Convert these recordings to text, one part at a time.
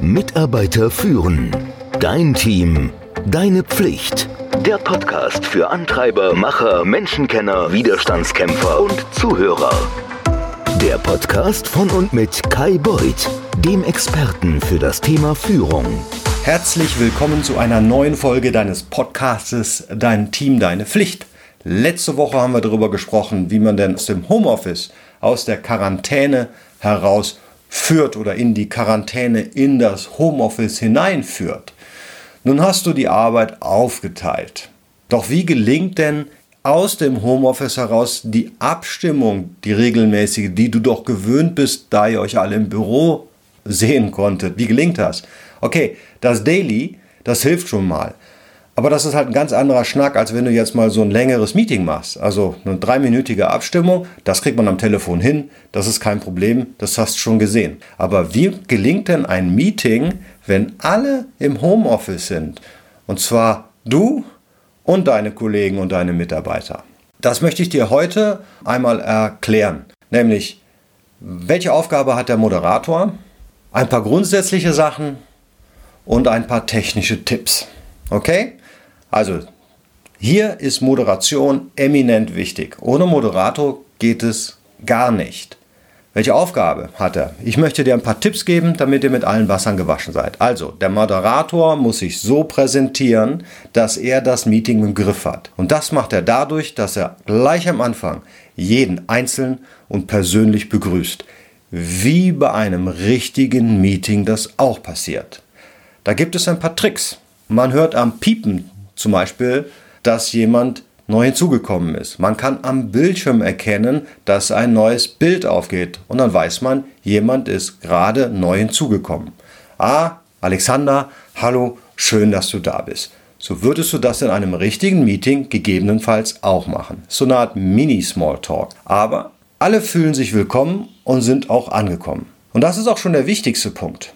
Mitarbeiter führen. Dein Team. Deine Pflicht. Der Podcast für Antreiber, Macher, Menschenkenner, Widerstandskämpfer und Zuhörer. Der Podcast von und mit Kai Beuth, dem Experten für das Thema Führung. Herzlich willkommen zu einer neuen Folge deines Podcastes Dein Team, deine Pflicht. Letzte Woche haben wir darüber gesprochen, wie man denn aus dem Homeoffice, aus der Quarantäne heraus führt oder in die Quarantäne in das Homeoffice hineinführt. Nun hast du die Arbeit aufgeteilt. Doch wie gelingt denn aus dem Homeoffice heraus die Abstimmung, die regelmäßige, die du doch gewöhnt bist, da ihr euch alle im Büro sehen konntet? Wie gelingt das? Okay, das Daily, das hilft schon mal. Aber das ist halt ein ganz anderer Schnack, als wenn du jetzt mal so ein längeres Meeting machst. Also eine dreiminütige Abstimmung, das kriegt man am Telefon hin, das ist kein Problem, das hast du schon gesehen. Aber wie gelingt denn ein Meeting, wenn alle im Homeoffice sind? Und zwar du und deine Kollegen und deine Mitarbeiter. Das möchte ich dir heute einmal erklären. Nämlich, welche Aufgabe hat der Moderator? Ein paar grundsätzliche Sachen und ein paar technische Tipps. Okay? Also, hier ist Moderation eminent wichtig. Ohne Moderator geht es gar nicht. Welche Aufgabe hat er? Ich möchte dir ein paar Tipps geben, damit ihr mit allen Wassern gewaschen seid. Also, der Moderator muss sich so präsentieren, dass er das Meeting im Griff hat. Und das macht er dadurch, dass er gleich am Anfang jeden einzeln und persönlich begrüßt. Wie bei einem richtigen Meeting das auch passiert. Da gibt es ein paar Tricks. Man hört am Piepen zum Beispiel, dass jemand neu hinzugekommen ist. Man kann am Bildschirm erkennen, dass ein neues Bild aufgeht und dann weiß man, jemand ist gerade neu hinzugekommen. Ah, Alexander, hallo, schön, dass du da bist. So würdest du das in einem richtigen Meeting gegebenenfalls auch machen. So eine Art Mini-Smalltalk. Aber alle fühlen sich willkommen und sind auch angekommen. Und das ist auch schon der wichtigste Punkt.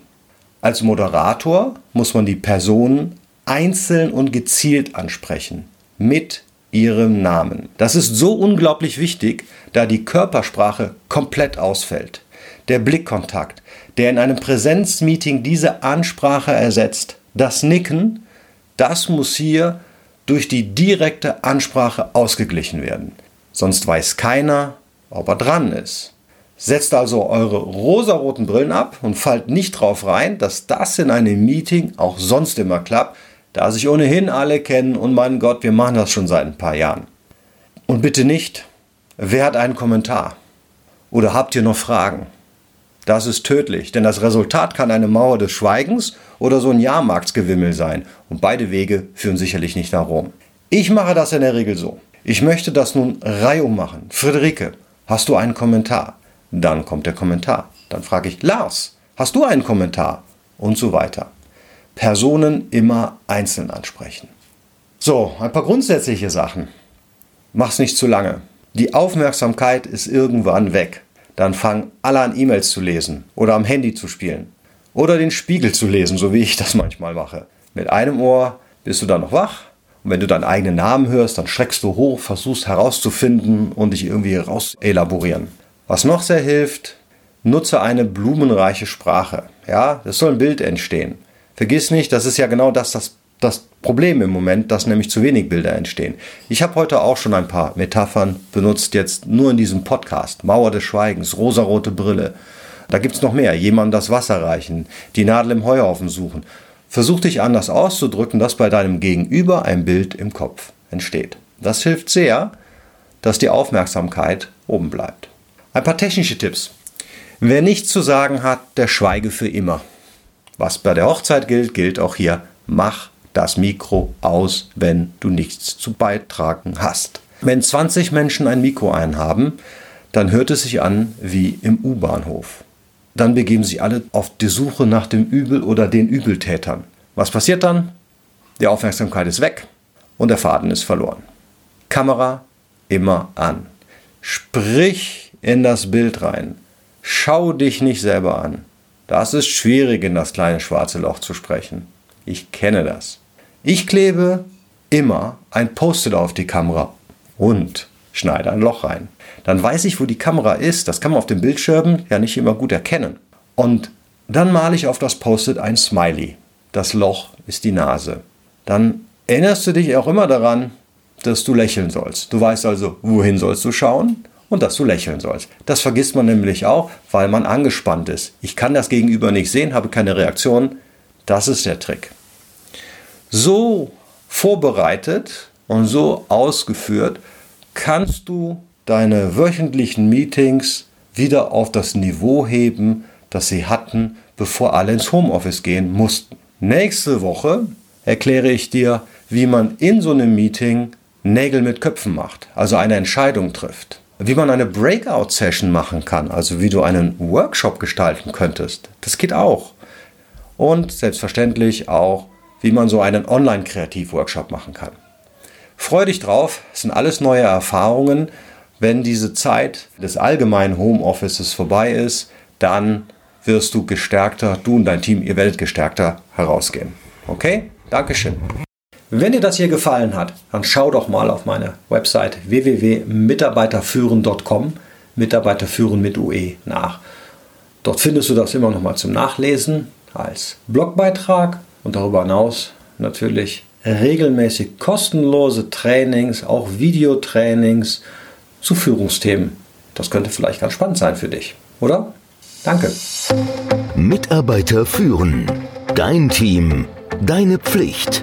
Als Moderator muss man die Personen einzeln und gezielt ansprechen. Mit ihrem Namen. Das ist so unglaublich wichtig, da die Körpersprache komplett ausfällt. Der Blickkontakt, der in einem Präsenzmeeting diese Ansprache ersetzt, das Nicken, das muss hier durch die direkte Ansprache ausgeglichen werden. Sonst weiß keiner, ob er dran ist. Setzt also eure rosaroten Brillen ab und fallt nicht drauf rein, dass das in einem Meeting auch sonst immer klappt, da sich ohnehin alle kennen und mein Gott, wir machen das schon seit ein paar Jahren. Und bitte nicht, wer hat einen Kommentar? Oder habt ihr noch Fragen? Das ist tödlich, denn das Resultat kann eine Mauer des Schweigens oder so ein Jahrmarktsgewimmel sein. Und beide Wege führen sicherlich nicht nach Rom. Ich mache das in der Regel so. Ich möchte das nun reihum machen. Friederike, hast du einen Kommentar? Dann kommt der Kommentar. Dann frage ich, Lars, hast du einen Kommentar? Und so weiter. Personen immer einzeln ansprechen. So, ein paar grundsätzliche Sachen. Mach's nicht zu lange. Die Aufmerksamkeit ist irgendwann weg. Dann fangen alle an E-Mails zu lesen oder am Handy zu spielen oder den Spiegel zu lesen, so wie ich das manchmal mache. Mit einem Ohr bist du dann noch wach und wenn du deinen eigenen Namen hörst, dann schreckst du hoch, versuchst herauszufinden und dich irgendwie raus elaborieren. Was noch sehr hilft, nutze eine blumenreiche Sprache. Ja, es soll ein Bild entstehen. Vergiss nicht, das ist ja genau das, das, das Problem im Moment, dass nämlich zu wenig Bilder entstehen. Ich habe heute auch schon ein paar Metaphern benutzt, jetzt nur in diesem Podcast. Mauer des Schweigens, rosarote Brille. Da gibt es noch mehr. Jemandem das Wasser reichen, die Nadel im Heuhaufen suchen. Versuch dich anders auszudrücken, dass bei deinem Gegenüber ein Bild im Kopf entsteht. Das hilft sehr, dass die Aufmerksamkeit oben bleibt. Ein paar technische Tipps. Wer nichts zu sagen hat, der schweige für immer. Was bei der Hochzeit gilt, gilt auch hier. Mach das Mikro aus, wenn du nichts zu beitragen hast. Wenn 20 Menschen ein Mikro einhaben, dann hört es sich an wie im U-Bahnhof. Dann begeben sich alle auf die Suche nach dem Übel oder den Übeltätern. Was passiert dann? Die Aufmerksamkeit ist weg und der Faden ist verloren. Kamera immer an. Sprich in das Bild rein. Schau dich nicht selber an. Das ist schwierig, in das kleine schwarze Loch zu sprechen. Ich kenne das. Ich klebe immer ein Post-it auf die Kamera und schneide ein Loch rein. Dann weiß ich, wo die Kamera ist. Das kann man auf dem Bildschirm ja nicht immer gut erkennen. Und Dann male ich auf das Post-it ein Smiley. Das Loch ist die Nase. Dann erinnerst du dich auch immer daran, dass du lächeln sollst. Du weißt also, wohin sollst du schauen und dass du lächeln sollst. Das vergisst man nämlich auch, weil man angespannt ist. Ich kann das Gegenüber nicht sehen, habe keine Reaktion. Das ist der Trick. So vorbereitet und so ausgeführt kannst du deine wöchentlichen Meetings wieder auf das Niveau heben, das sie hatten, bevor alle ins Homeoffice gehen mussten. Nächste Woche erkläre ich dir, wie man in so einem Meeting Nägel mit Köpfen macht, also eine Entscheidung trifft. Wie man eine Breakout-Session machen kann, also wie du einen Workshop gestalten könntest. Das geht auch. Und selbstverständlich auch, wie man so einen Online-Kreativ-Workshop machen kann. Freu dich drauf, es sind alles neue Erfahrungen. Wenn diese Zeit des allgemeinen Homeoffices vorbei ist, dann wirst du gestärkter, du und dein Team, ihr werdet gestärkter herausgehen. Okay? Dankeschön. Wenn dir das hier gefallen hat, dann schau doch mal auf meine Website www.mitarbeiterführen.com, Mitarbeiterführen mit UE nach. Dort findest du das immer noch mal zum Nachlesen als Blogbeitrag und darüber hinaus natürlich regelmäßig kostenlose Trainings, auch Videotrainings zu Führungsthemen. Das könnte vielleicht ganz spannend sein für dich, oder? Danke. Mitarbeiter führen. Dein Team. Deine Pflicht.